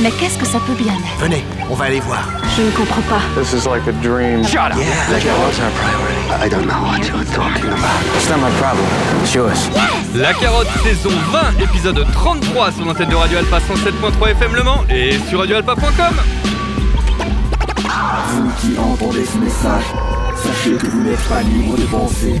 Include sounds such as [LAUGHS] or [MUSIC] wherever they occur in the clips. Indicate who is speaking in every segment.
Speaker 1: Mais qu'est-ce que ça peut bien être?
Speaker 2: Venez, on va aller voir.
Speaker 1: Je ne comprends pas.
Speaker 3: This is like a dream.
Speaker 2: Shut up.
Speaker 3: Yeah, like our priority?
Speaker 4: I don't know what you're talking about.
Speaker 3: It's not my problem. It's yours.
Speaker 5: La carotte saison 20, épisode 33 sur l'antenne de Radio Alpha 107.3 FM Le Mans et sur radioalpha.com.
Speaker 6: Vous qui entendez ce message, sachez que vous n'êtes pas libre de penser,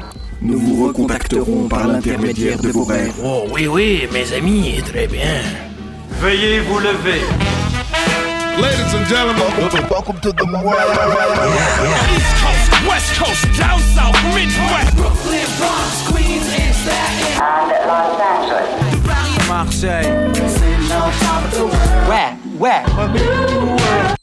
Speaker 6: Nous vous recontacterons par l'intermédiaire de vos rêves.
Speaker 2: Oh oui, oui, mes amis, très bien.
Speaker 7: Veuillez vous lever.
Speaker 8: Ladies and gentlemen, welcome to the
Speaker 7: East Coast, West Coast, down south, Midwest. Brooklyn, Bronx, Queens, and Staten
Speaker 9: and Los Angeles.
Speaker 7: Marseille.
Speaker 9: Where? Where?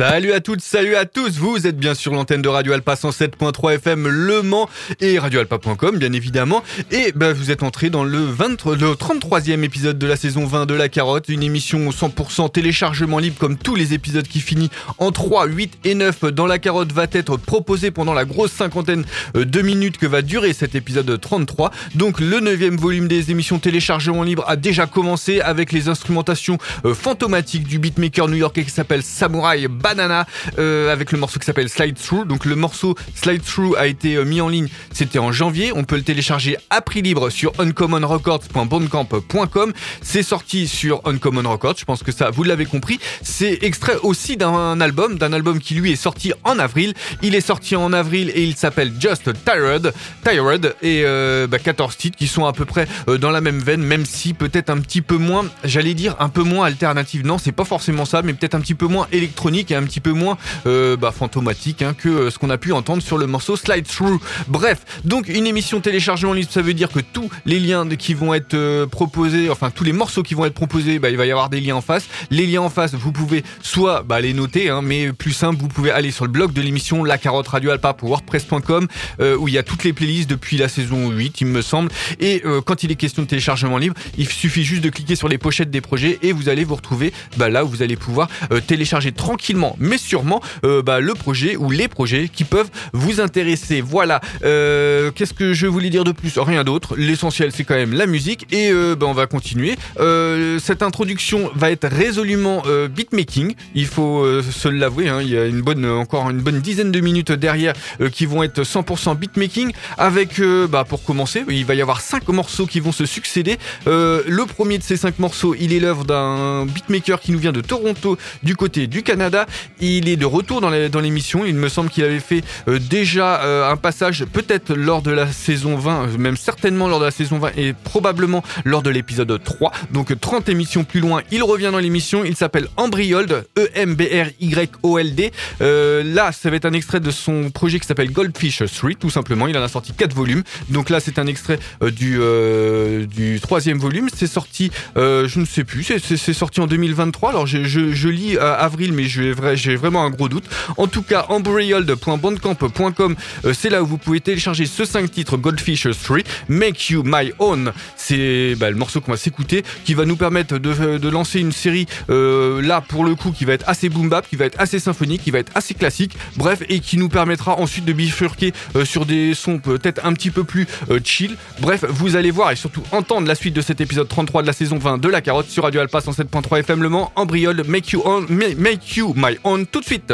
Speaker 5: Salut à toutes, salut à tous, vous êtes bien sur l'antenne de Radio Alpa 107.3 FM Le Mans et radioalpa.com bien évidemment. Et bah, vous êtes entré dans le, 20, le 33e épisode de la saison 20 de La Carotte, une émission 100% téléchargement libre comme tous les épisodes qui finit en 3, 8 et 9 dans La Carotte va être proposé pendant la grosse cinquantaine de minutes que va durer cet épisode 33. Donc le 9e volume des émissions téléchargement libre a déjà commencé avec les instrumentations euh, fantomatiques du beatmaker new-yorkais qui s'appelle Samurai Banana euh, avec le morceau qui s'appelle Slide Through. Donc le morceau Slide Through a été euh, mis en ligne, c'était en janvier. On peut le télécharger à prix libre sur uncommonrecords.bandcamp.com. C'est sorti sur Uncommon Records, je pense que ça vous l'avez compris. C'est extrait aussi d'un album, d'un album qui lui est sorti en avril. Il est sorti en avril et il s'appelle Just Tired, Tired et euh, bah, 14 titres qui sont à peu près dans la même veine, même si peut-être un petit peu moins, j'allais dire un peu moins alternative. Non, c'est pas forcément ça, mais peut-être un petit peu moins électronique et un un petit peu moins euh, bah, fantomatique hein, que euh, ce qu'on a pu entendre sur le morceau Slide Through. Bref, donc une émission téléchargement libre, ça veut dire que tous les liens qui vont être euh, proposés, enfin tous les morceaux qui vont être proposés, bah, il va y avoir des liens en face. Les liens en face, vous pouvez soit bah, les noter, hein, mais plus simple, vous pouvez aller sur le blog de l'émission La Carotte Radio Alpa pour WordPress.com où il y a toutes les playlists depuis la saison 8, il me semble. Et quand il est question de téléchargement libre, il suffit juste de cliquer sur les pochettes des projets et vous allez vous retrouver là où vous allez pouvoir télécharger tranquillement, mais sûrement, euh, bah, le projet ou les projets qui peuvent vous intéresser. Voilà. Euh, Qu'est-ce que je voulais dire de plus? Rien d'autre. L'essentiel, c'est quand même la musique et euh, bah, on va continuer. Cette introduction va être résolument beatmaking. Il faut se l'avouer. hein. Il y a une bonne, encore une bonne dizaine de minutes derrière qui vont être 100% beatmaking. Avec, bah, pour commencer, il va y avoir cinq morceaux qui vont se succéder. Le premier de ces cinq morceaux, il est l'œuvre d'un beatmaker qui nous vient de Toronto, du côté du Canada. Il est de retour dans l'émission. Il me semble qu'il avait fait euh, déjà euh, un passage, peut-être lors de la saison 20, euh, même certainement lors de la saison 20 et probablement lors de l'épisode 3. Donc 30 émissions plus loin, il revient dans l'émission. Il s'appelle Embryold, E-M-B-R-Y-O-L-D. Là, ça va être un extrait de son projet qui s'appelle Goldfish 3, tout simplement. Il en a sorti 4 volumes. Donc là, c'est un extrait du, troisième volume. C'est sorti, je ne sais plus, c'est- sorti en 2023. Alors je, je, je lis avril, mais j'ai vrai, j'ai vraiment un gros doute. En tout cas, embryold.bandcamp.com, euh, c'est là où vous pouvez télécharger ce 5 titres Goldfish 3, Make You My Own. C'est bah, le morceau qu'on va s'écouter, qui va nous permettre de, lancer une série euh, là pour le coup qui va être assez boom bap, qui va être assez symphonique, qui va être assez classique, bref, et qui nous permettra ensuite de bifurquer euh, sur des sons peut-être un petit peu plus chill. Bref, vous allez voir et surtout entendre la suite de cet épisode 33 de la saison 20 de La Carotte sur Radio Alpha 107.3 FM Le Mans, Embryold, Make You, on, Make You My Own, tout de suite.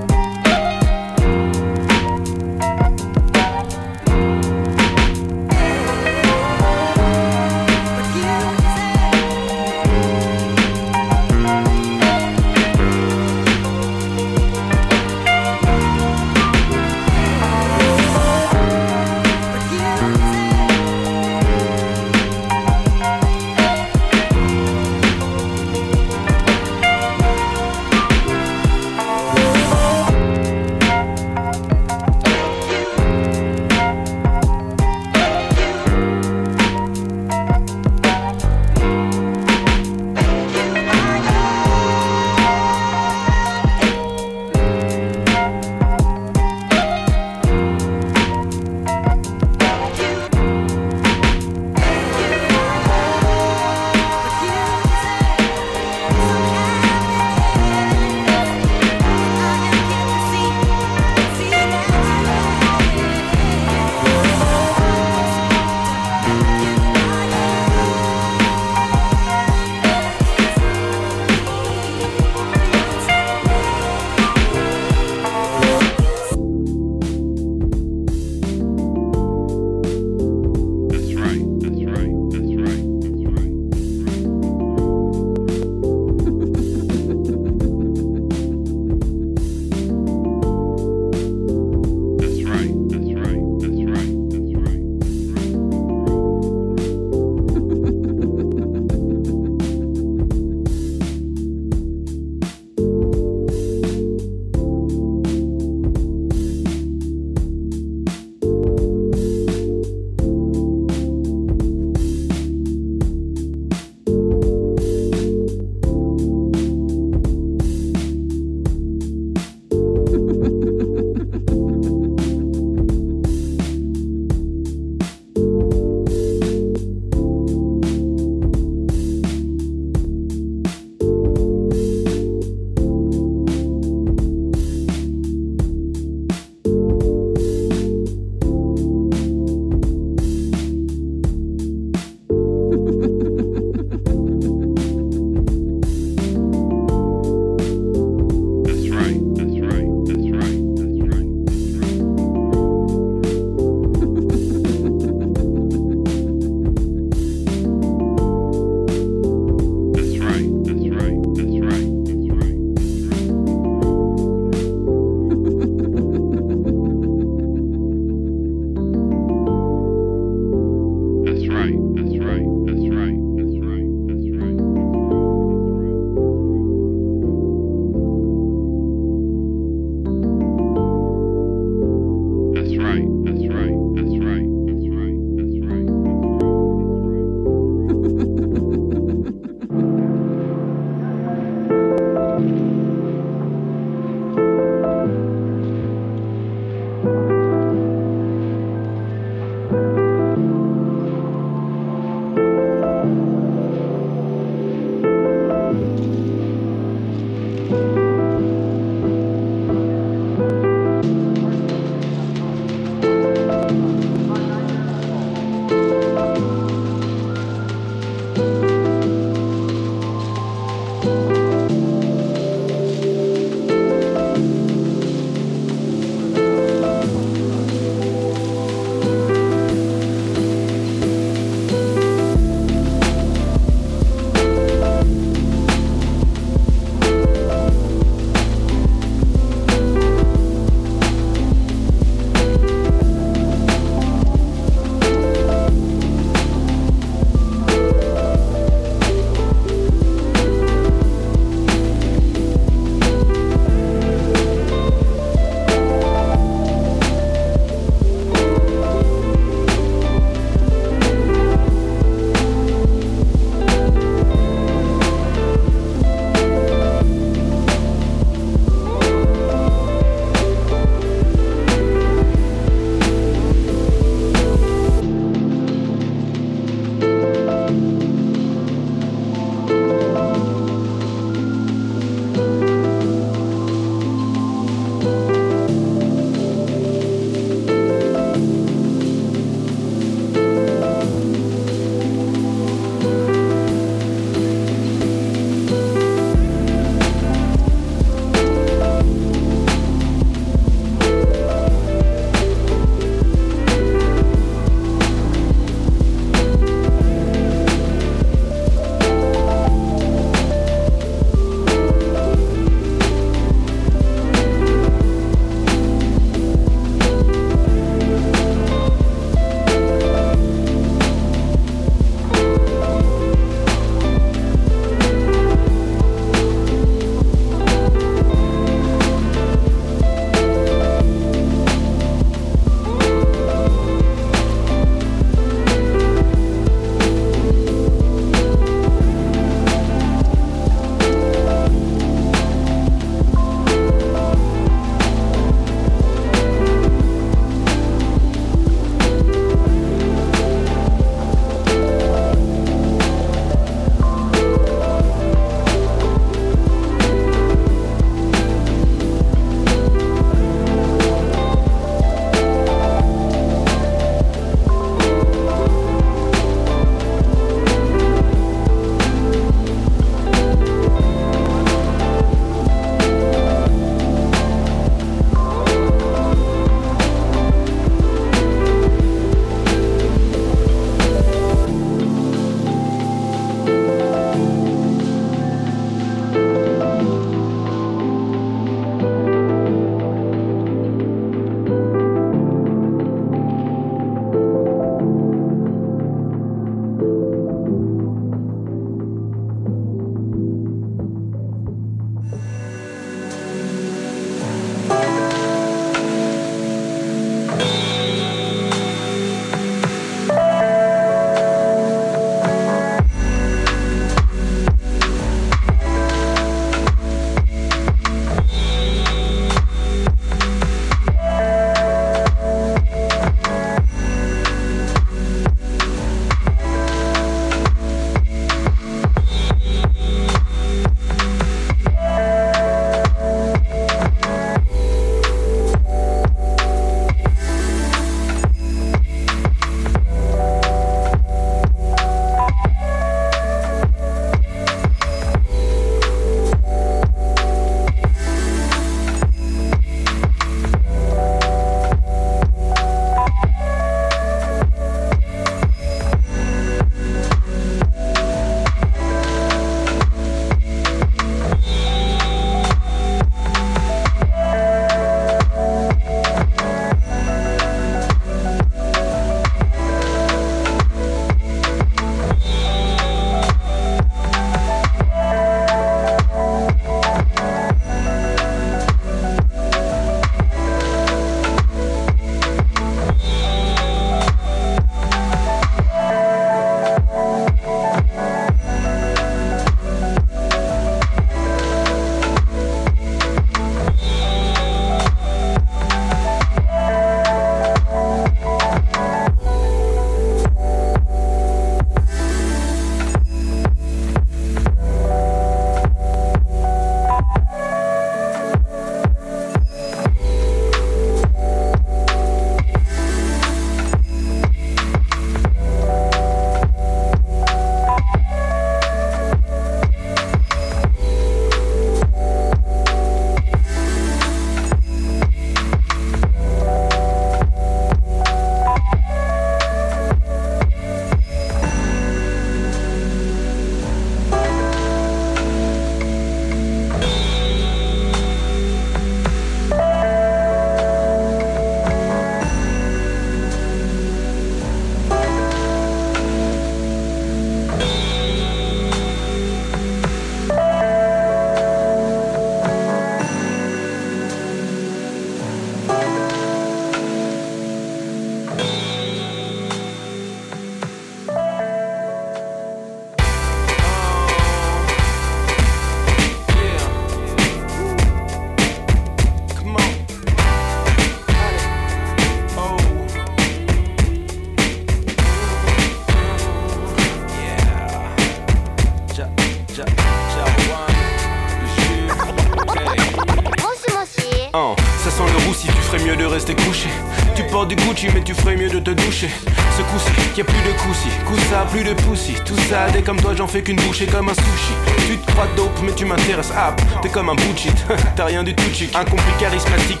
Speaker 10: Couché. Tu portes du Gucci, mais tu ferais mieux de te doucher. Ce coup-ci, y a plus de coussi, coup ça, plus de poussi. Tout ça, dès comme toi, j'en fais qu'une bouchée comme un sushi. Tu te crois dope, mais tu m'intéresses, ah, t'es comme un bullshit. [LAUGHS] T'as rien du tout chic, un compris charismatique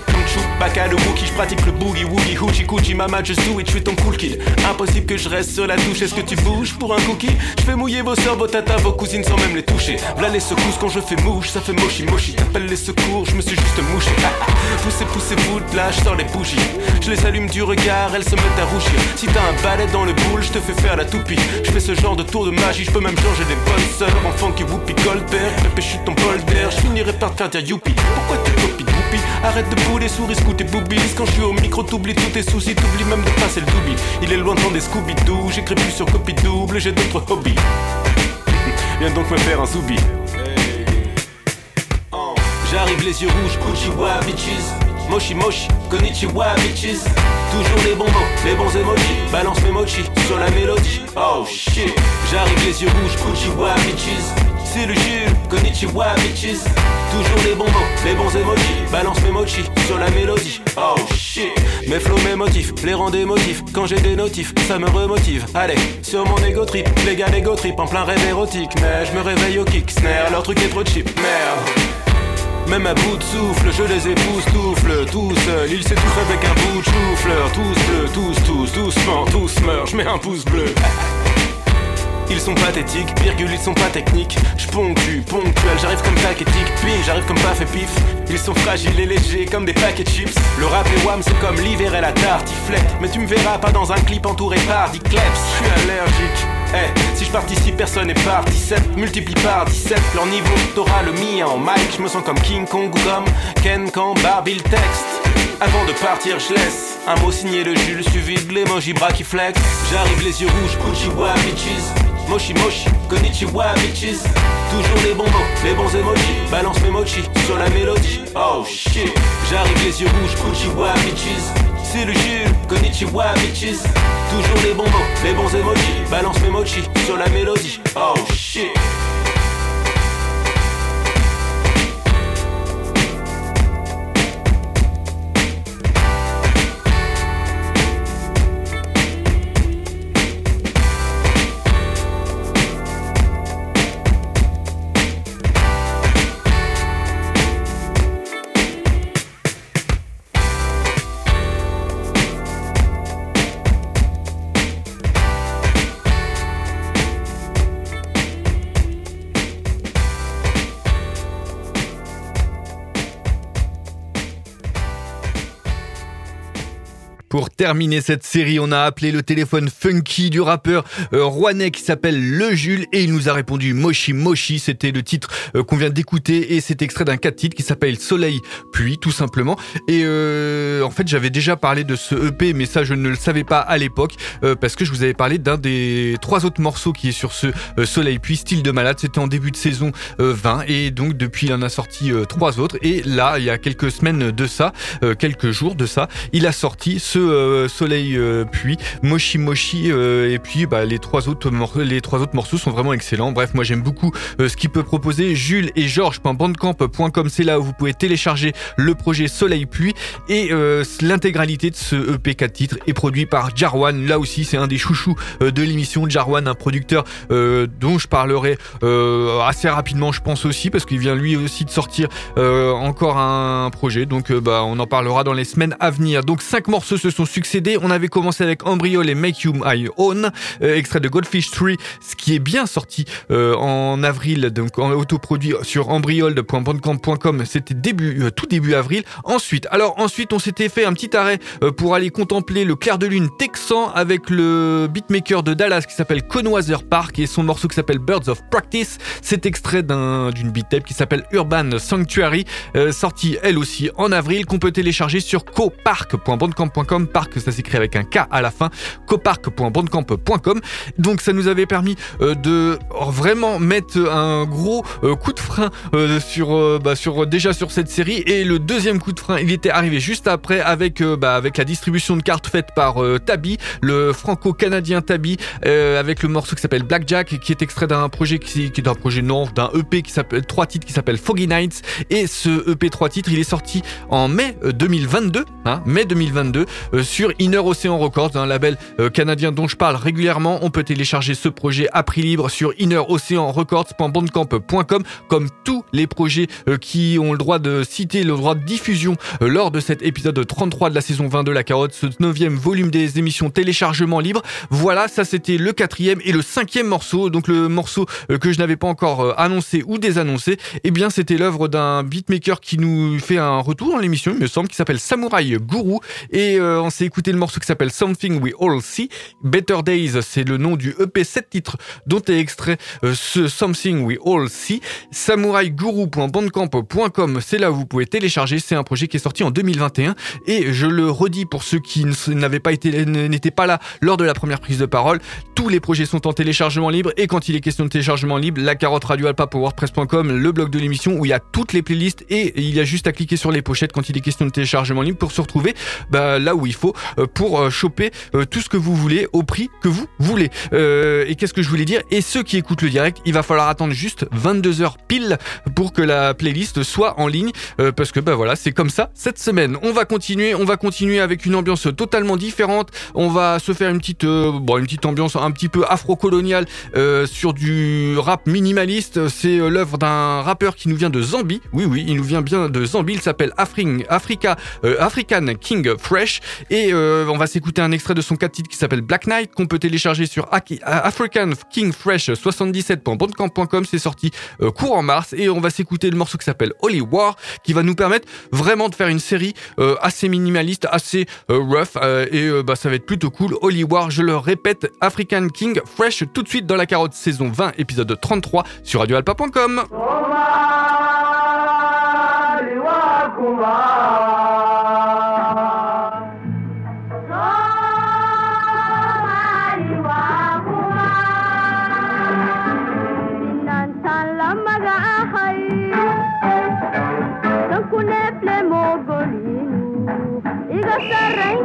Speaker 10: comme Chewbacca le Wookie. J'pratique le boogie woogie, hoochie coochie, mama just do it, j'suis ton cool kid. Impossible que je reste sur la touche, est-ce que tu bouges pour un cookie? Je fais mouiller vos soeurs, vos tatas, vos cousines sans même les toucher. V'là les secousses quand je fais mouche, ça fait mochi mochi. T'appelles les secours, je me suis juste mouché. poussez, poussez, vous là, je les bougies. Je les allume du regard, elles se mettent à rougir. Si t'as un balai dans le boule, je te fais faire la toupie. Je fais ce genre de tour de magie, je peux même changer des bonnes sœurs. Enfant qui whoopie Goldberg, pépé, je suis ton polder. Je finirai par te faire dire youpi. Pourquoi tu copies Arrête de bouler, souris, boobies. Quand je suis au micro, t'oublies tous tes soucis, t'oublies même de passer le doubi. Il est loin de des Scooby-Doo, j'écris plus sur copie double, j'ai d'autres hobbies. [LAUGHS] Viens donc me faire un zoubi. J'arrive les yeux rouges, Uchiwa bitches? Moshi moshi, konnichiwa bitches Toujours les bons mots, les bons emojis Balance mes mochi sur la mélodie Oh shit J'arrive les yeux rouges, Uchiwa bitches? C'est le konnichiwa bitches. Toujours les bons les bons emojis. Balance mes mochi sur la mélodie. Oh shit. Mes flots, mes motifs, les rangs des motifs. Quand j'ai des notifs, ça me remotive. Allez, sur mon ego trip, les gars l'ego trip En plein rêve érotique, mais je me réveille au kick snare Leur truc est trop cheap, merde. Même à bout de souffle, je les époustoufle. Tout seul, ils s'étouffent avec un bout de chou-fleur Tous bleus, tous, tous, doucement, tous meurent. Je mets un pouce bleu [LAUGHS] ils sont pathétiques, virgule, ils sont pas techniques. J'ponctue, ponctuel, j'arrive comme paquetique, ping, j'arrive comme paf et pif. Ils sont fragiles et légers comme des paquets de chips. Le rap et wham, c'est comme l'hiver et la tartiflette. Mais tu me verras pas dans un clip entouré par 10 kleps. J'suis allergique. Eh, si je participe, personne n'est par 17. Multiplie par 17 leur niveau. T'auras le mien en mic. Je me sens comme King Kong ou comme Ken quand Barbie le texte. Avant de partir, je laisse un mot signé de Jules, suivi de l'emoji bras qui flex. J'arrive les yeux rouges, Uchiwa bitches. Moshi moshi, konnichiwa bitches. Toujours les bons mots, les bons emojis. Balance mes mochi sur la mélodie. Oh shit. J'arrive les yeux rouges, Uchiwa bitches. C'est le jus, konnichiwa bitches. Toujours les bons mots, les bons emojis. Balance mes mochi sur la mélodie. Oh shit.
Speaker 5: Terminer cette série, on a appelé le téléphone funky du rappeur euh, qui s'appelle Le Jules et il nous a répondu Moshi Moshi. C'était le titre euh, qu'on vient d'écouter et c'est extrait d'un 4 titres qui s'appelle Soleil Pluie tout simplement. Et euh, en fait, j'avais déjà parlé de ce EP, mais ça je ne le savais pas à l'époque euh, parce que je vous avais parlé d'un des trois autres morceaux qui est sur ce Soleil Pluie, Style de Malade. C'était en début de saison 20 et donc depuis il en a sorti trois autres. Et là, il y a quelques semaines de ça, quelques jours de ça, il a sorti ce euh, Soleil euh, Pluie, Moshi Moshi euh, et puis bah, les trois autres morceaux, les trois autres morceaux sont vraiment excellents. Bref, moi j'aime beaucoup ce qu'il peut proposer. Jules et Georges.bandcamp.com, c'est là où vous pouvez télécharger le projet Soleil Pluie et l'intégralité de ce EP 4 titres est produit par Jarwan. Là aussi, c'est un des chouchous de l'émission. Jarwan, un producteur dont je parlerai assez rapidement, je pense aussi, parce qu'il vient lui aussi de sortir encore un projet. Donc, bah, on en parlera dans les semaines à venir. Donc, cinq morceaux se sont On avait commencé avec Embryol et Make You My Own, euh, extrait de Goldfish 3, ce qui est bien sorti euh, en avril, donc en autoproduit sur embryol.bandcamp.com. C'était début, euh, tout début avril. Ensuite, alors ensuite, on s'était fait un petit arrêt pour aller contempler le clair de lune texan avec le beatmaker de Dallas qui s'appelle Conwather Park et son morceau qui s'appelle Birds of Practice. C'est extrait d'une beat tape qui s'appelle Urban Sanctuary, sorti elle aussi en avril, qu'on peut télécharger sur copark.bandcamp.com Park, ça s'écrit avec un K à la fin, copark.bandcamp.com. Donc ça nous avait permis euh, de vraiment mettre un gros euh, coup de frein euh, sur, bah, sur déjà sur cette série et le deuxième coup de frein il était arrivé juste après avec, bah, avec la distribution de cartes faite par Tabi, le franco-canadien Tabi, avec le morceau qui s'appelle Blackjack qui est extrait d'un projet qui, est d'un projet non d'un EP qui s'appelle trois titres qui s'appelle Foggy Nights et ce EP 3 titres il est sorti en mai 2022 hein, mai 2022 sur Inner Ocean Records un label canadien dont je parle régulièrement. On peut télécharger ce projet à prix libre sur inneroceanrecords.bandcamp.com comme tous les projets euh, qui ont le droit de citer le droit de diffusion euh, lors de cet épisode 33 de la saison 20 de La Carotte, ce neuvième volume des émissions téléchargement libre. Voilà, ça c'était le quatrième et le cinquième morceau, donc le morceau euh, que je n'avais pas encore annoncé ou désannoncé, eh bien c'était l'œuvre d'un beatmaker qui nous fait un retour dans l'émission, il me semble, qui s'appelle Samurai Guru. Et on s'est écouté le morceau qui s'appelle Something We All See. Better Days, c'est le nom du EP 7 titres dont est extrait euh, ce Something We All See. SamuraiGuru.bandcamp.com, c'est là où vous pouvez télécharger. C'est un projet qui est sorti en 2021 et je le redis pour ceux qui n'avaient pas été, n'étaient pas là lors de la première prise de parole. Tous les projets sont en téléchargement libre et quand il est question de téléchargement libre, la carotte radio alpa pour WordPress.com, le blog de l'émission où il y a toutes les playlists et il y a juste à cliquer sur les pochettes quand il est question de téléchargement libre pour se retrouver bah, là où il faut pour euh, choper tout ce que vous voulez au prix que vous voulez. et qu'est-ce que je voulais dire? Et ceux qui écoutent le direct, il va falloir attendre juste 22 heures pile pour que la playlist soit en ligne, euh, parce que bah voilà, c'est comme ça cette semaine. On va continuer, on va continuer avec une ambiance totalement différente. On va se faire une petite, euh, bon, une petite ambiance un petit peu afro-coloniale euh, sur du rap minimaliste. C'est l'œuvre d'un rappeur qui nous vient de Zambie. Oui, oui, il nous vient bien de Zambie. Il s'appelle Africa, African King Fresh, et on va s'écouter un extrait de son 4 titres qui s'appelle Black Knight qu'on peut télécharger sur African King Fresh 77.bandcamp.com. C'est sorti euh, court en mars et on va s'écouter le morceau qui s'appelle Holy War qui va nous permettre vraiment de faire une série euh, assez minimaliste, assez euh, rough et bah, ça va être plutôt cool. Holy War, je le répète, African King Fresh tout de suite dans la carotte saison 20 épisode 33 sur radioalpa.com.
Speaker 11: गुजर रही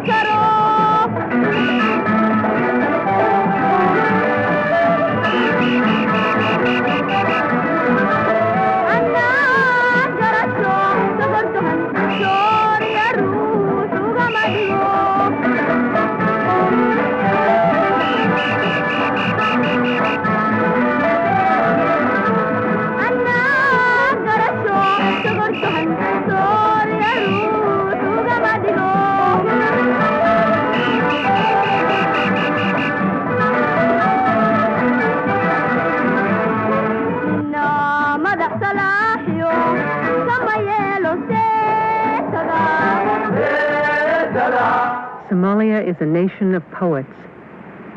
Speaker 11: Somalia is a nation of poets.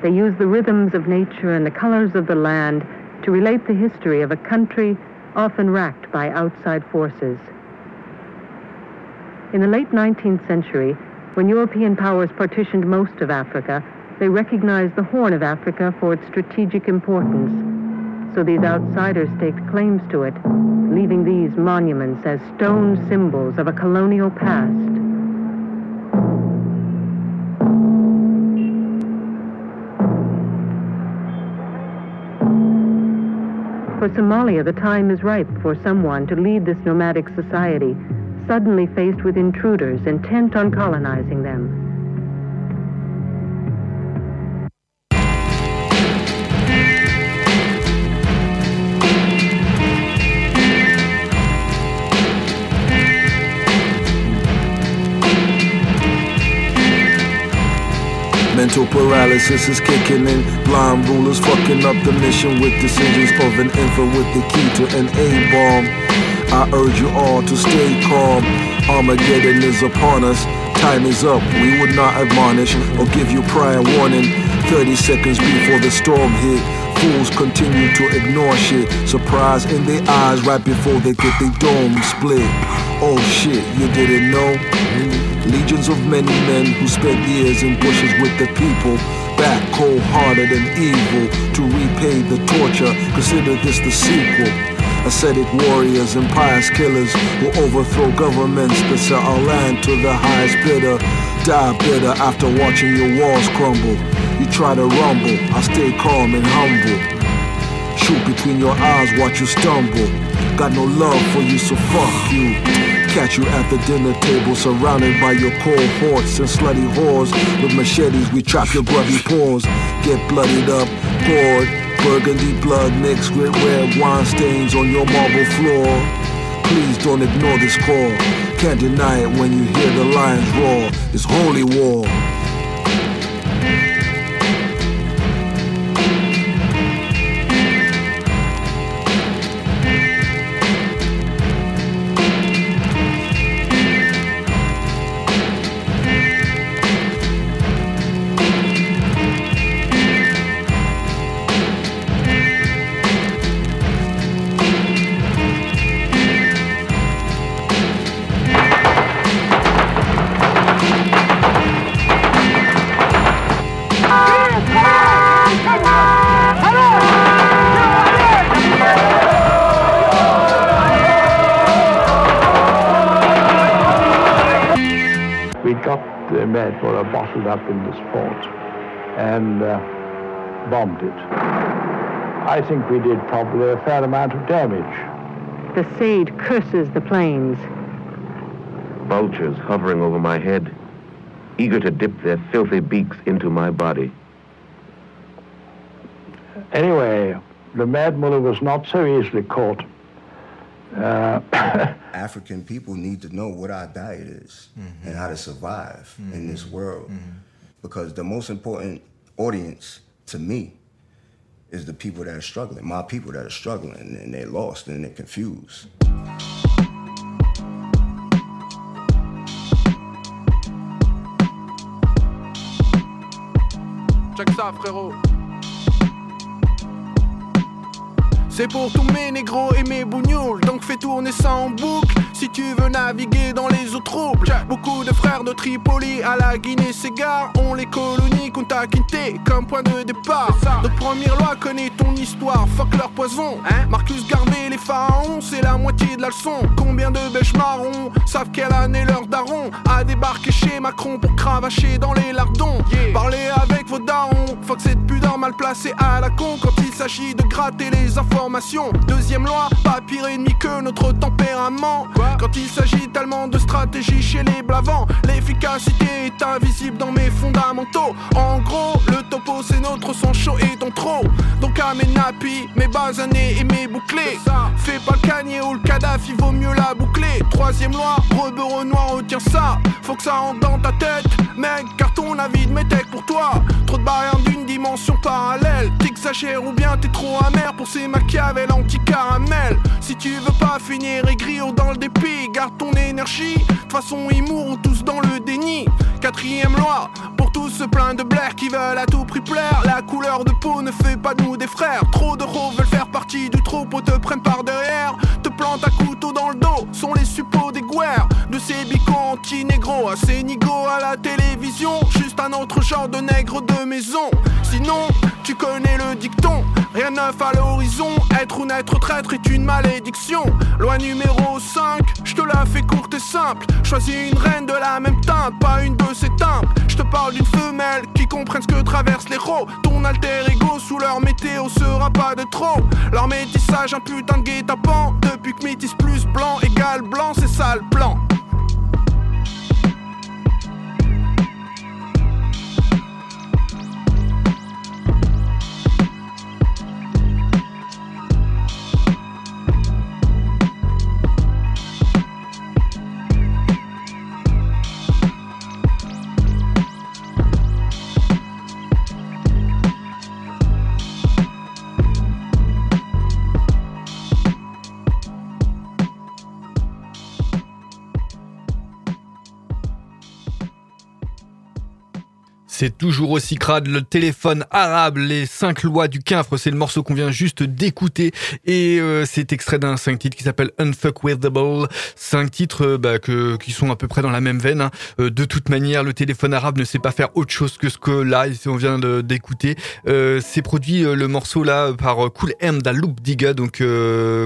Speaker 11: They use the rhythms of nature and the colors of the land to relate the history of a country often racked by outside forces. In the late 19th century, when European powers partitioned most of Africa, they recognized the Horn of Africa for its strategic importance. So these outsiders staked claims to it, leaving these monuments as stone symbols of a colonial past. For Somalia, the time is ripe for someone to lead this nomadic society, suddenly faced with intruders intent on colonizing them.
Speaker 12: Mental paralysis is kicking in. Blind rulers fucking up the mission with decisions of an infant with the key to an A-bomb. I urge you all to stay calm. Armageddon is upon us. Time is up. We would not admonish or give you prior warning. 30 seconds before the storm hit. Fools continue to ignore shit. Surprise in their eyes right before they get their dome split. Oh shit, you didn't know? Legions of many men who spent years in bushes with the people, back cold-hearted and evil to repay the torture. Consider this the sequel. Ascetic warriors and pious killers will overthrow governments to sell our land to the highest bidder. Die bitter after watching your walls crumble. You try to rumble, I stay calm and humble. Shoot between your eyes, watch you stumble. Got no love for you, so fuck you. Catch you at the dinner table, surrounded by your cohorts and slutty whores. With machetes, we chop your grubby paws. Get bloodied up, poured. Burgundy blood mixed with red wine stains on your marble floor. Please don't ignore this call. Can't deny it when you hear the lions roar. It's holy war.
Speaker 13: It. I think we did probably a fair amount of damage.
Speaker 11: The Sade curses the planes.
Speaker 14: Vultures hovering over my head, eager to dip their filthy beaks into my body.
Speaker 13: Anyway, the Mad Mullah was not so easily caught. Uh, [COUGHS]
Speaker 15: African people need to know what our diet is mm-hmm. and how to survive in this mm-hmm. world. Mm-hmm. Because the most important audience to me is the people that are struggling, my people that are struggling and they're lost and they're confused.
Speaker 16: Check ça, frérot. C'est pour tous mes négros et mes bougnoules, donc fais tourner ça en boucle si tu veux naviguer dans les eaux troubles. Beaucoup de frères de Tripoli à la Guinée-Ségar ont les colonies Kunta Kinte comme point de départ. Notre première loi connaît ton histoire, fuck leur poison. Marcus Garvey, les pharaons, c'est la moitié de la leçon. Combien de bêches marrons savent quelle année leur daron a débarqué chez Macron pour cravacher dans les lardons. Parlez avec vos darons, fuck cette pudeur mal placée à la con quand il s'agit de gratter les informations. Deuxième loi, pas pire ennemi que notre tempérament. Quand il s'agit tellement de stratégie chez les blavants, l'efficacité est invisible dans mes fondamentaux. En gros, le topo c'est notre son chaud et ton trop. Donc à mes nappies, mes basanés et mes bouclés. Fais pas le cagné ou le Kadhafi, vaut mieux la boucler. Troisième loi, rebeu Renoir, retiens ça. Faut que ça rentre dans ta tête, mec, car ton avis de métèque pour toi. Trop de barrières d'une dimension parallèle. T'exagères ou bien t'es trop amer pour ces machiavels anti-caramel. Si tu veux pas finir aigri ou dans le dépit, garde ton énergie. De toute façon, ils mourront tous dans le déni. Quatrième loi, pour tous ce plein de blaires qui veulent à tout prix plaire. La couleur de peau ne fait pas de nous des frères. Trop de ros veulent faire partie du troupeau, te prennent par derrière. Te plantent à couteau dans le dos, sont les suppôts des guerres. De ces bicons anti-négro à ces nigos à la télévision. Juste un autre genre de nègre de maison. Sinon, tu connais le dicton. Rien de neuf à l'horizon, être ou n'être traître est une malédiction. Loi numéro 5, je te la fais courte et simple. Choisis une reine de la même teinte, pas une bœuf simple. Je te parle d'une femelle qui comprenne ce que traversent les héros. Ton alter ego sous leur météo sera pas de trop. Leur métissage, un putain de guet-apens. Depuis que métis plus blanc égale blanc, c'est ça le plan.
Speaker 5: C'est toujours aussi crade. Le téléphone arabe, les cinq lois du quinfre, c'est le morceau qu'on vient juste d'écouter. Et euh, c'est extrait d'un cinq titres qui s'appelle Unfuckwithable. Cinq titres euh, bah, que, qui sont à peu près dans la même veine. hein. Euh, de toute manière, le téléphone arabe ne sait pas faire autre chose que ce que là, on vient d'écouter. Euh, c'est produit euh, le morceau là par Cool M da Loop Digga. Donc,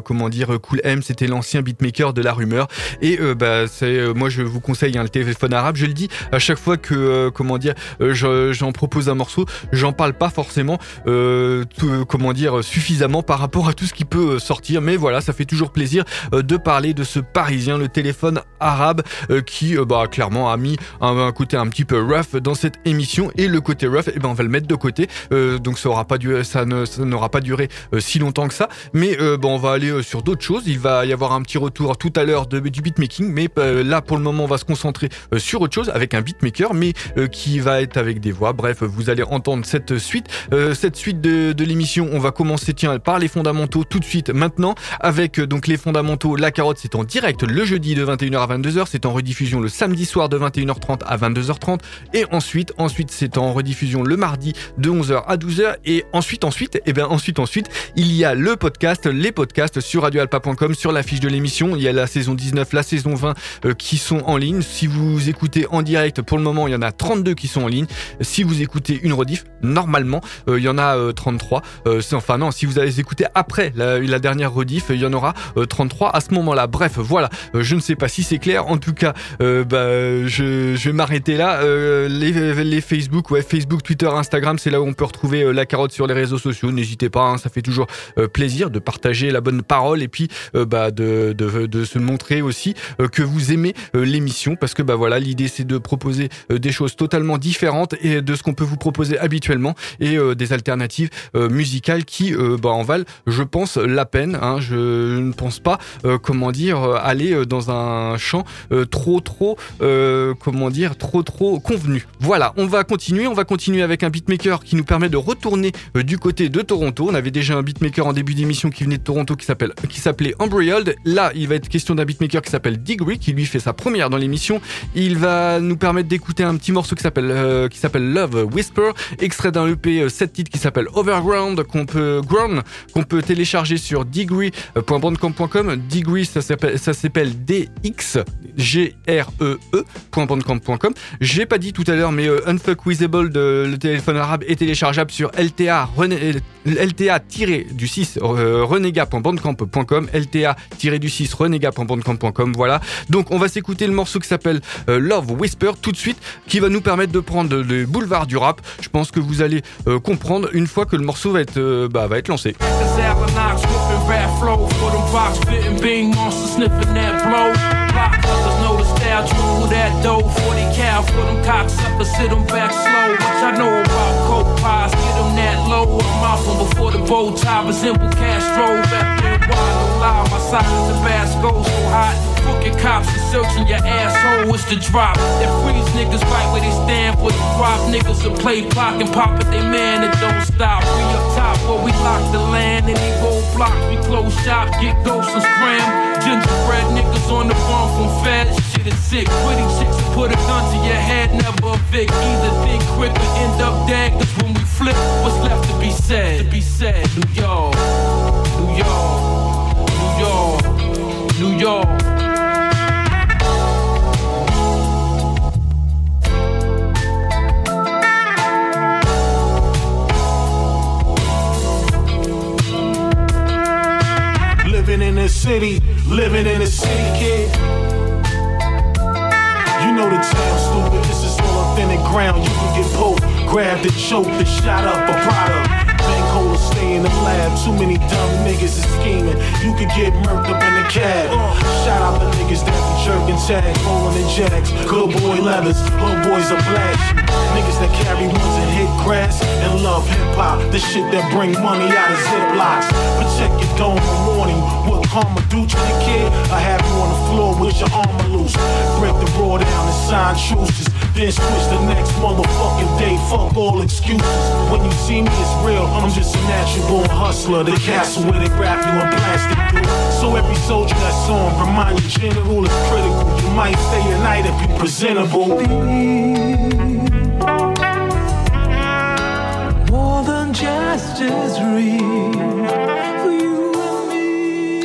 Speaker 5: comment dire, Cool M, c'était l'ancien beatmaker de la rumeur. Et bah, c'est, moi, je vous conseille hein, le téléphone arabe. Je le dis à chaque fois que, comment dire, je- j'en propose un morceau, j'en parle pas forcément, euh, euh, comment dire, suffisamment par rapport à tout ce qui peut euh, sortir. Mais voilà, ça fait toujours plaisir de parler de ce Parisien, le téléphone arabe, qui, bah, clairement, a mis un, côté un petit peu rough dans cette émission. Et le côté rough, eh ben, on va le mettre de côté. Donc ça aura pas ça n'aura pas duré si longtemps que ça. Mais bon, on va aller sur d'autres choses. Il va y avoir un petit retour tout à l'heure du beatmaking, mais là pour le moment, on va se concentrer sur autre chose avec un beatmaker, mais qui va être avec des voix. Bref, vous allez entendre cette suite, Euh, cette suite de, l'émission. On va commencer tiens par les fondamentaux tout de suite maintenant avec euh, donc les fondamentaux. La carotte, c'est en direct le jeudi de 21h à 22h. C'est en rediffusion le samedi soir de 21h30 à 22h30 et ensuite, ensuite c'est en rediffusion le mardi de 11h à 12h et ensuite, ensuite, et bien ensuite, ensuite, il y a le podcast, les podcasts sur radioalpa.com sur la fiche de l'émission. Il y a la saison 19, la saison 20 euh, qui sont en ligne. Si vous écoutez en direct, pour le moment, il y en a 32 qui sont en ligne. Si vous écoutez une rediff, normalement, euh, il y en a euh, 33. Euh, c'est- enfin non, si vous allez écouter après la, dernière rediff, il y en aura euh, 33 à ce moment-là. Bref, voilà. Euh, je ne sais pas si c'est clair. En tout cas, euh, bah, je, vais m'arrêter là. Euh, les, Facebook, ouais, Facebook, Twitter, Instagram, c'est là où on peut retrouver euh, la carotte sur les réseaux sociaux. N'hésitez pas, hein, ça fait toujours euh, plaisir de partager la bonne parole et puis euh, bah, de, de, se montrer aussi euh, que vous aimez euh, l'émission parce que bah voilà, l'idée c'est de proposer euh, des choses totalement différentes et de ce qu'on peut vous proposer habituellement et euh, des alternatives euh, musicales qui euh, bah, en valent, je pense, la peine. hein. Je ne pense pas, comment dire, aller dans un champ trop, trop, comment dire, trop, trop convenu. Voilà, on va continuer. On va continuer avec un beatmaker qui nous permet de retourner du côté de Toronto. On avait déjà un beatmaker en début d'émission qui venait de Toronto qui s'appelle, qui s'appelait Embryoled. Là, il va être question d'un beatmaker qui s'appelle Degree, qui lui fait sa première dans l'émission. Il va nous permettre d'écouter un petit morceau qui s'appelle, euh, qui s'appelle Love Whisper, extrait d'un EP 7 titres qui s'appelle Overground, qu'on peut, télécharger sur degree.bandcamp.com. Degree, ça s'appelle, ça s'appelle D-X-G-R-E-E.bandcamp.com. J'ai pas dit tout à l'heure, mais euh, Unfuckwithable de le téléphone arabe est téléchargeable sur LTA, René- LTA-du 6 euh, renégat.bandcamp.com, LTA-du 6 renégat.bandcamp.com. Voilà. Donc on va s'écouter le morceau qui s'appelle euh, Love Whisper tout de suite, qui va nous permettre de prendre le boulevard du rap. Je pense que vous allez euh, comprendre une fois que le morceau va être, euh, bah, va être lancé.
Speaker 7: Crooked cops are searching your asshole, it's the drop. That freeze niggas right where they stand, for the drop. niggas and play block and pop at they man and don't stop. We up top, but we lock the land. Any blocks we close shop, get ghosts and scram. Gingerbread niggas on the farm from fed. Shit is sick. Pretty chicks put a gun to your head, never a evict. Either think quick or end up dead. Cause when we flip, what's left to be said? To be said.
Speaker 8: Choked and shot up a product. Bank holder stay in the lab. Too many dumb niggas is scheming. You could get murked up in the cab. Shout out the niggas that be jerking tags, rolling in jacks. Good boy leathers, little boys are flashy. Niggas that carry ones and hit grass and love hip hop. The shit that bring money out of ziplocs. Protect your dome from warning. What karma do to the kid? I have you on the floor with your armor loose. Break the raw down and sign truces. Then switch the next motherfucking day. Fuck all excuses. When you see me, it's real. I'm just a natural born hustler. The castle where they wrap you in plastic. dude. So every soldier that's on, remind you, general is critical. You might stay a night if you presentable.
Speaker 7: gestures real for you and me.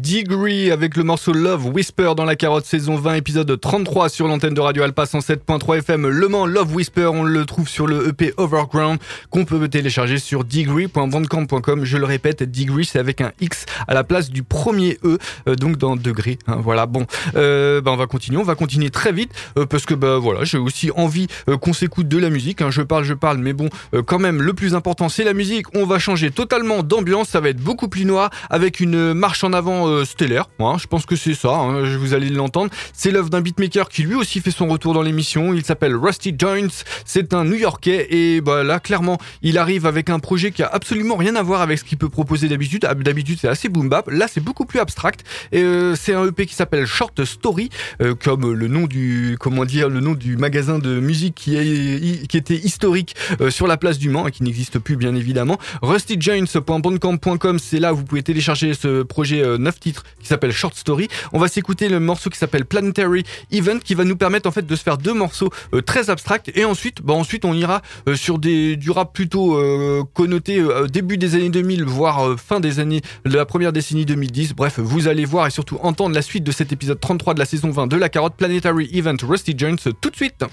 Speaker 5: Degree avec le morceau Love Dans la carotte saison 20 épisode 33 sur l'antenne de Radio Alpa 107.3 FM Le Mans Love Whisper on le trouve sur le EP Overground qu'on peut télécharger sur degree.bandcamp.com je le répète Degree c'est avec un X à la place du premier E euh, donc dans degré hein, voilà. Bon euh, bah on va continuer on va continuer très vite euh, parce que bah voilà j'ai aussi envie euh, qu'on s'écoute de la musique hein, je parle je parle mais bon quand même le plus important c'est la musique. On va changer totalement d'ambiance ça va être beaucoup plus noir avec une marche en avant stellaire. Hein, je pense que c'est ça, hein, vous allez l'entendre. C'est l'œuvre d'un beatmaker qui lui aussi fait son retour dans l'émission. Il s'appelle Rusty Jones. C'est un New-Yorkais et bah, là, clairement, il arrive avec un projet qui a absolument rien à voir avec ce qu'il peut proposer d'habitude. Ah, D'habitude, c'est assez boom bap. Là, c'est beaucoup plus abstract. Et euh, c'est un EP qui s'appelle Short Story, euh, comme le nom du, comment dire, le nom du magasin de musique qui, était historique euh, sur la place du Mans et qui n'existe plus, bien évidemment. RustyJones.bandcamp.com, c'est là où vous pouvez télécharger ce projet euh, 9 titres qui s'appelle Short Story. On va s'écouter le morceau qui s'appelle Planetary Event qui va nous permettre en fait de se faire deux morceaux euh, très abstracts et ensuite bah ensuite on ira euh, sur des du rap plutôt euh, connoté euh, début des années 2000 voire fin des années de la première décennie 2010. Bref, vous allez voir et surtout entendre la suite de cet épisode 33 de la saison 20 de la carotte Planetary Event Rusty Jones tout de suite.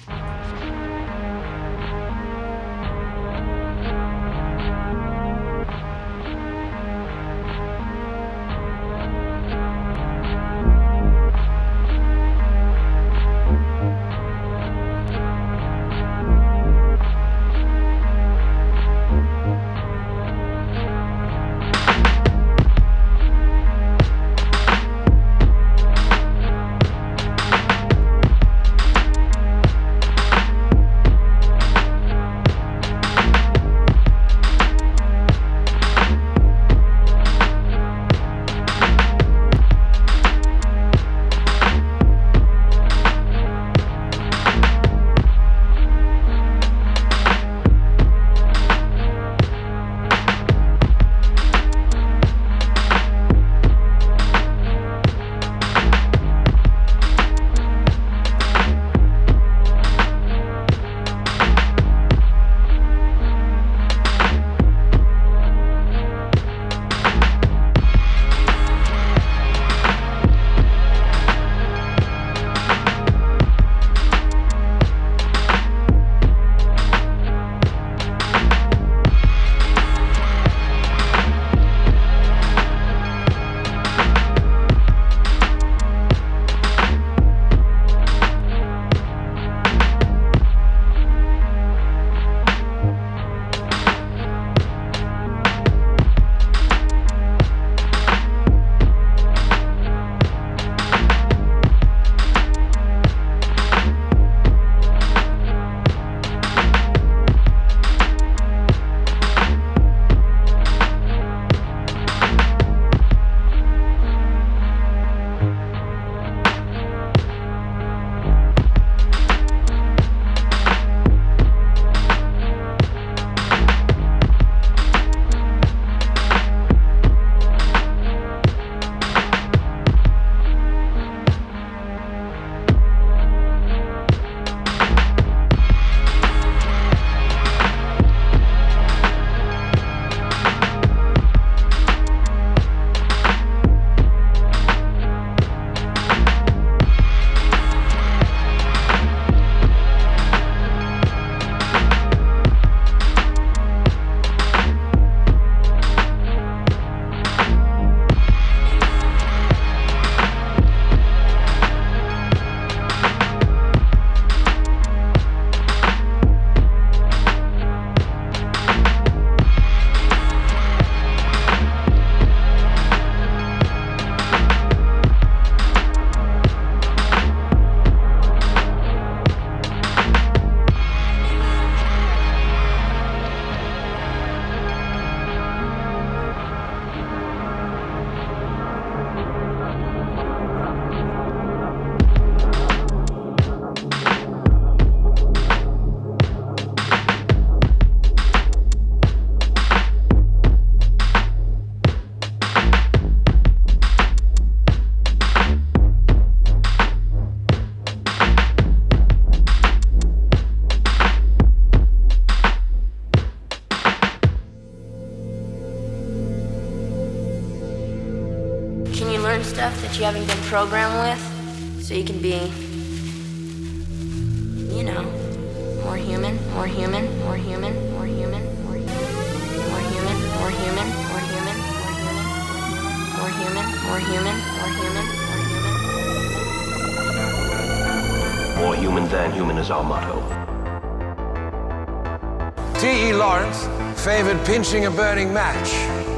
Speaker 17: Pinching a burning match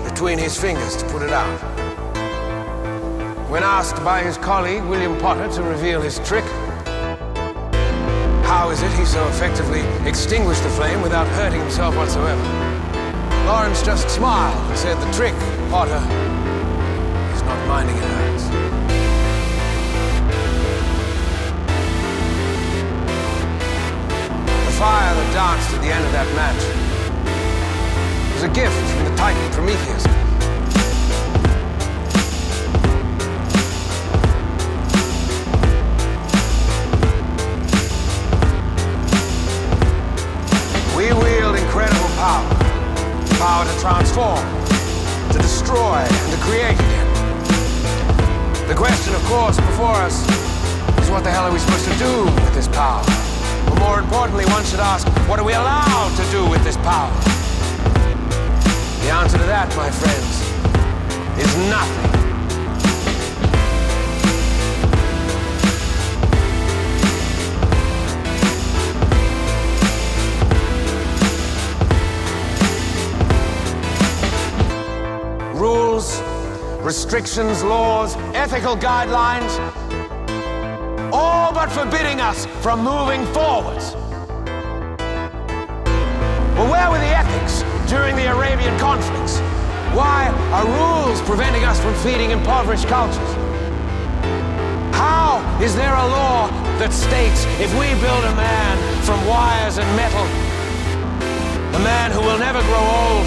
Speaker 17: between his fingers to put it out. When asked by his colleague William Potter to reveal his trick, how is it he so effectively extinguished the flame without hurting himself whatsoever? Lawrence just smiled and said the trick, Potter, is not minding it hurts. The fire that danced at the end of that match was a gift from the Titan Prometheus. We wield incredible power. Power to transform, to destroy, and to create again. The question, of course, before us is what the hell are we supposed to do with this power? But more importantly, one should ask, what are we allowed to do with this power? The answer to that, my friends, is nothing. Rules, restrictions, laws, ethical guidelines, all but forbidding us from moving forwards. Well, where were the ethics during the Arabian conflicts? Why are rules preventing us from feeding impoverished cultures? How is there a law that states if we build a man from wires and metal, a man who will never grow old,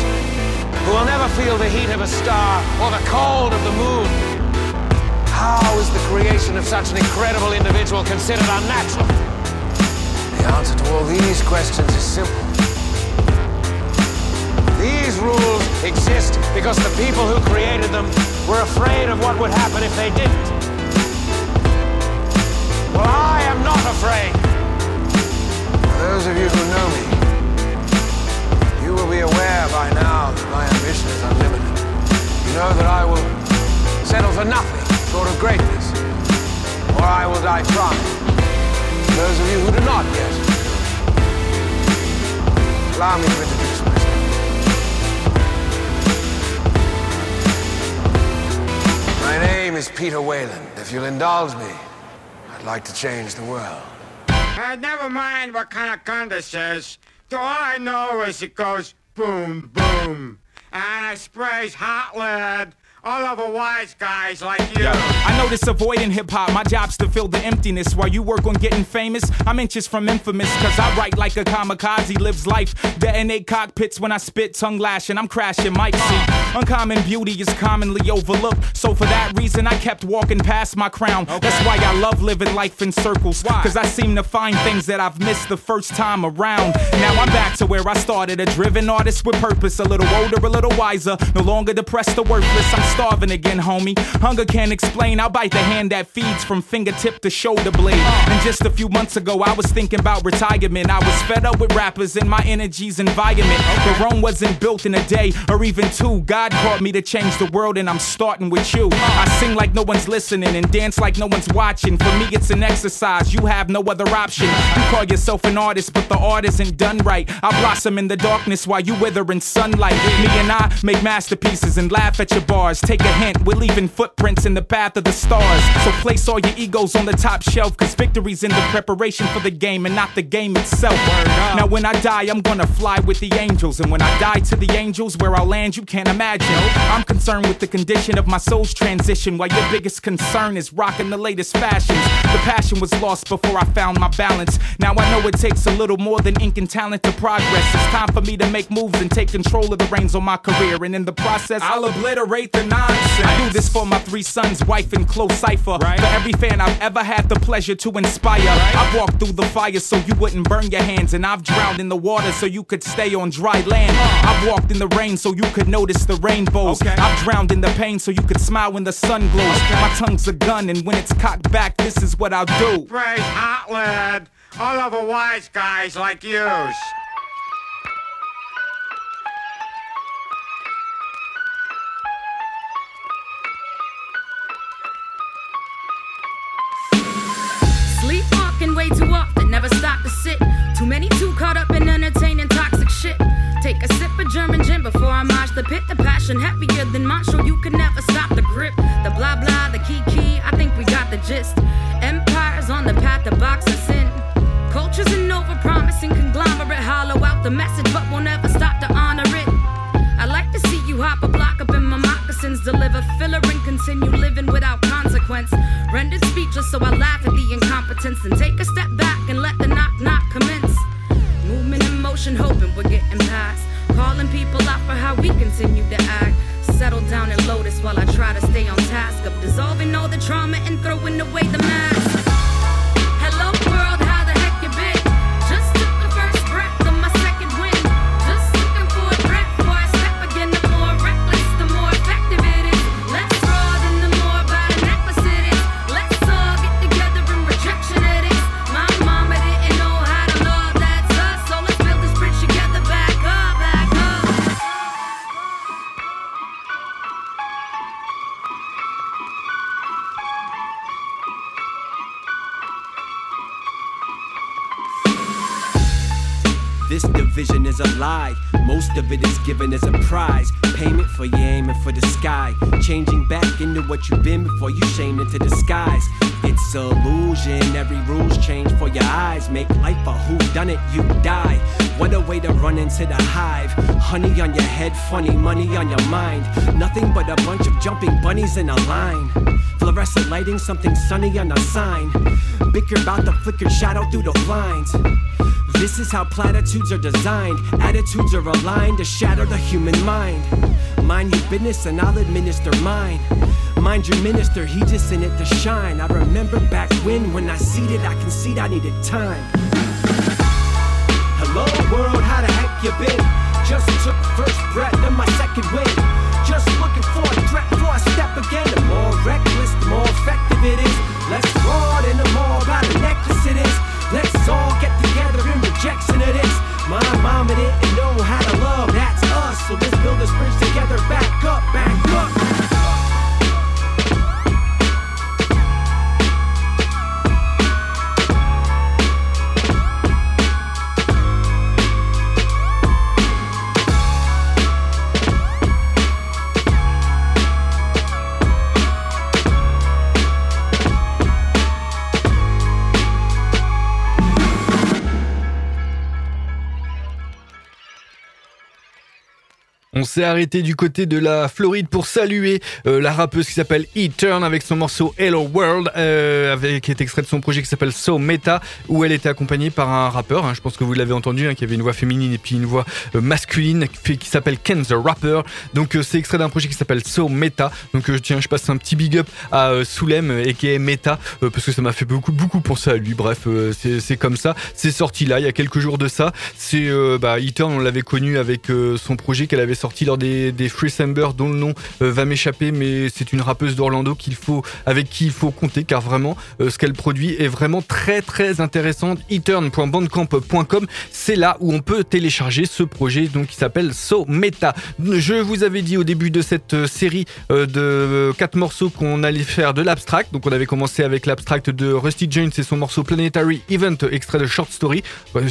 Speaker 17: who will never feel the heat of a star or the cold of the moon, how is the creation of such an incredible individual considered unnatural? The answer to all these questions is simple. Exist because the people who created them were afraid of what would happen if they didn't. Well, I am not afraid. For those of you who know me, you will be aware by now that my ambition is unlimited. You know that I will settle for nothing short of greatness, or I will die trying. For those of you who do not yet, allow me to is Peter Whalen. If you'll indulge me, I'd like to change the world.
Speaker 18: Uh, never mind what kind of gun this is. All I know is it goes boom, boom. And it sprays hot lead all over wise guys like you.
Speaker 19: I notice avoiding hip hop. My job's to fill the emptiness. While you work on getting famous, I'm inches from infamous. Cause I write like a kamikaze, lives life. Detonate cockpits when I spit, tongue lashing. I'm crashing mic see. Uncommon beauty is commonly overlooked. So for that reason, I kept walking past my crown. That's why I love living life in circles. Cause I seem to find things that I've missed the first time around. Now I'm back to where I started, a driven artist with purpose. A little older, a little wiser. No longer depressed or worthless. I'm starving again, homie. Hunger can't explain. I'll bite the hand that feeds from fingertip to shoulder blade. And just a few months ago, I was thinking about retirement. I was fed up with rappers in my energy's environment. But Rome wasn't built in a day or even two. God called me to change the world, and I'm starting with you. I sing like no one's listening and dance like no one's watching. For me, it's an exercise. You have no other option. You call yourself an artist, but the art isn't done right. I blossom in the darkness while you wither in sunlight. Me and I make masterpieces and laugh at your bars. Take a hint, we're leaving footprints in the path of the stars. So place all your egos on the top shelf, cause victory's in the preparation for the game and not the game itself. Now, when I die, I'm gonna fly with the angels. And when I die to the angels, where I'll land, you can't imagine. I'm concerned with the condition of my soul's transition, while your biggest concern is rocking the latest fashions. The passion was lost before I found my balance. Now I know it takes a little more than ink and talent to progress. It's time for me to make moves and take control of the reins on my career, and in the process, I'll obliterate the nonsense. I do this for my three sons, wife, and close cipher. Right. For every fan I've ever had the pleasure to inspire. Right. I've walked through the fire so you wouldn't burn your hands, and I've drowned in the water so you could stay on dry land. Uh. I've walked in the rain so you could notice the rainbows. Okay. I've drowned in the pain so you could smile when the sun glows. Okay. My tongue's a gun, and when it's cocked back, this is what I'll do.
Speaker 18: Praise hot lad, all over wise guys like yous.
Speaker 20: German gin before I march the pit. The passion heavier than Marshall, you can never stop the grip. The blah blah, the key key, I think we got the gist. Empires on the path to box in. Cultures an over promising conglomerate, hollow out the message, but won't ever stop to honor it. I like to see you hop a block up in my moccasins, deliver filler and continue living without consequence. Rendered speechless, so I laugh at the incompetence and take a step back and let the knock knock commence. Movement in motion, hoping we're getting past. Calling people out for how we continue to act. Settle down and lotus while I try to stay on task of dissolving all the trauma and throwing away the mask.
Speaker 21: Most of it is given as a prize. Payment for your aiming for the sky. Changing back into what you've been before you shamed into disguise. It's illusion. Every rule's change for your eyes. Make life a who done it, you die. What a way to run into the hive. Honey on your head, funny money on your mind. Nothing but a bunch of jumping bunnies in a line. Fluorescent lighting, something sunny on a sign. Bicker about the flickered shadow through the blinds. This is how platitudes are designed. Attitudes are aligned to shatter the human mind. Mind your business and I'll administer mine. Mind your minister, he just in it to shine. I remember back when, when I seated, I concede I needed time. Hello world, how the heck you been? Just took first breath of my second wind. Just looking for a threat before I step again. The more reckless, the more effective it is.
Speaker 5: S'est arrêté du côté de la Floride pour saluer euh, la rappeuse qui s'appelle E-Turn avec son morceau Hello World, euh, qui est extrait de son projet qui s'appelle So Meta, où elle était accompagnée par un rappeur, hein, je pense que vous l'avez entendu, hein, qui avait une voix féminine et puis une voix euh, masculine, qui, s'appelle Ken the Rapper. Donc c'est extrait d'un projet qui s'appelle So Meta. Donc tiens, je passe un petit big up à Soulem et qui est Meta, parce que ça m'a fait beaucoup, beaucoup penser à lui. Bref, c'est comme ça. C'est sorti là, il y a quelques jours de ça. C'est bah, E-Turn, on l'avait connu avec son projet qu'elle avait sorti lors des, des Free Samber, dont le nom euh, va m'échapper, mais c'est une rappeuse d'Orlando qu'il faut, avec qui il faut compter, car vraiment, euh, ce qu'elle produit est vraiment très très intéressante. eturn.bandcamp.com, c'est là où on peut télécharger ce projet donc qui s'appelle So Meta. Je vous avais dit au début de cette euh, série de quatre morceaux qu'on allait faire de l'abstract. Donc on avait commencé avec l'abstract de Rusty Jones et son morceau Planetary Event, extrait de Short Story,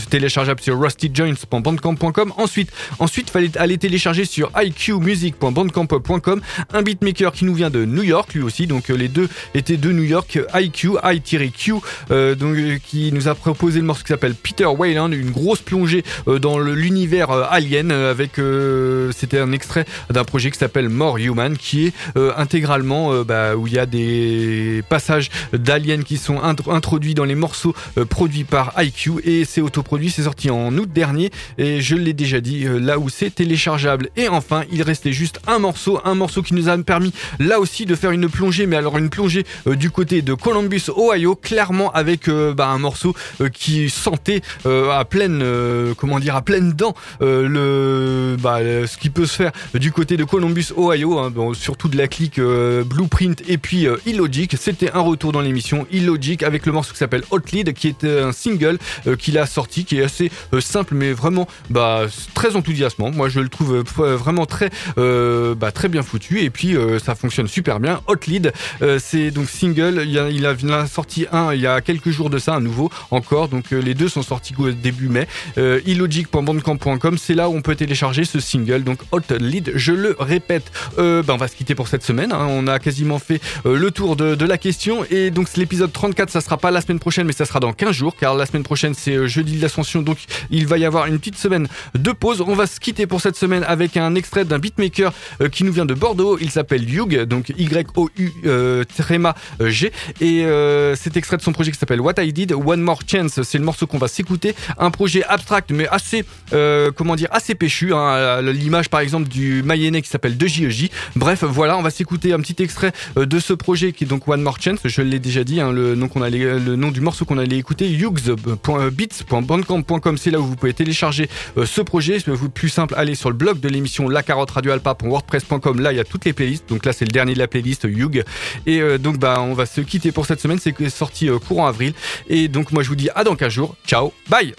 Speaker 5: téléchargeable sur rustyjones.bandcamp.com. Ensuite, ensuite fallait aller télécharger sur iqmusic.bandcamp.com un beatmaker qui nous vient de New York lui aussi. Donc euh, les deux étaient de New York, IQ, I-Q, euh, donc euh, qui nous a proposé le morceau qui s'appelle Peter Wayland, une grosse plongée euh, dans l'univers euh, alien euh, avec euh, c'était un extrait d'un projet qui s'appelle More Human qui est euh, intégralement euh, bah, où il y a des passages d'aliens qui sont intro- introduits dans les morceaux euh, produits par IQ et c'est autoproduit, c'est sorti en août dernier et je l'ai déjà dit euh, là où c'est téléchargeable. Et enfin, il restait juste un morceau, un morceau qui nous a permis là aussi de faire une plongée, mais alors une plongée euh, du côté de Columbus, Ohio, clairement avec euh, bah, un morceau euh, qui sentait à pleine, comment dire, à pleine dent le, bah, le- ce qui peut se faire du côté de Columbus, Ohio, hein, surtout de la clique Blueprint et puis Illogic. C'était un retour dans l'émission Illogic avec le morceau qui s'appelle Hot Lead, qui est un single qu'il a sorti, qui est assez simple, mais vraiment bah, très enthousiasmant. Moi, je le trouve vraiment très, euh, bah, très bien foutu et puis euh, ça fonctionne super bien. Hot Lead, euh, c'est donc single. Il, a, il a- sorti un il y a quelques jours de ça, un nouveau encore. Donc les deux sont sortis début mai. Illogic.bandcamp.com, c'est là où on peut télécharger ce single. Donc Hot Lead, je le répète. Bah, on va se quitter pour cette semaine. hein. On a quasiment fait le tour de, de la question et donc l'épisode 34. Ça sera pas la semaine prochaine, mais ça sera dans 15 jours car la semaine prochaine c'est jeudi de l'Ascension. Donc il va y avoir une petite semaine de pause. On va se quitter pour cette semaine avec un extrait d'un beatmaker euh, qui nous vient de Bordeaux. Il s'appelle Yug, donc Y-O-U tréma G. Et euh, cet extrait de son projet qui s'appelle What I Did, One More Chance, c'est le morceau qu'on va s'écouter. Un projet abstract mais assez, euh, comment dire, assez péchu. hein. L'image par exemple du Mayennais qui s'appelle 2JEJ. Bref, voilà, on va s'écouter un petit extrait de ce projet qui est donc One More Chance. Je l'ai déjà dit, hein, le, nom qu'on allait, le nom du morceau qu'on allait écouter, yugs.beats.bandcamp.com. C'est là où vous pouvez télécharger ce projet. C'est plus simple, allez sur le blog de l'émission La Carotte Radio Alpa.wordpress.com. Là, il y a toutes les playlists. Donc là, c'est le dernier de la playlist Yug. Et euh, donc, bah, on va se quitter pour cette semaine. C'est sorti euh, courant avril. Et donc, moi, je vous dis à dans 15 jours. Ciao, bye!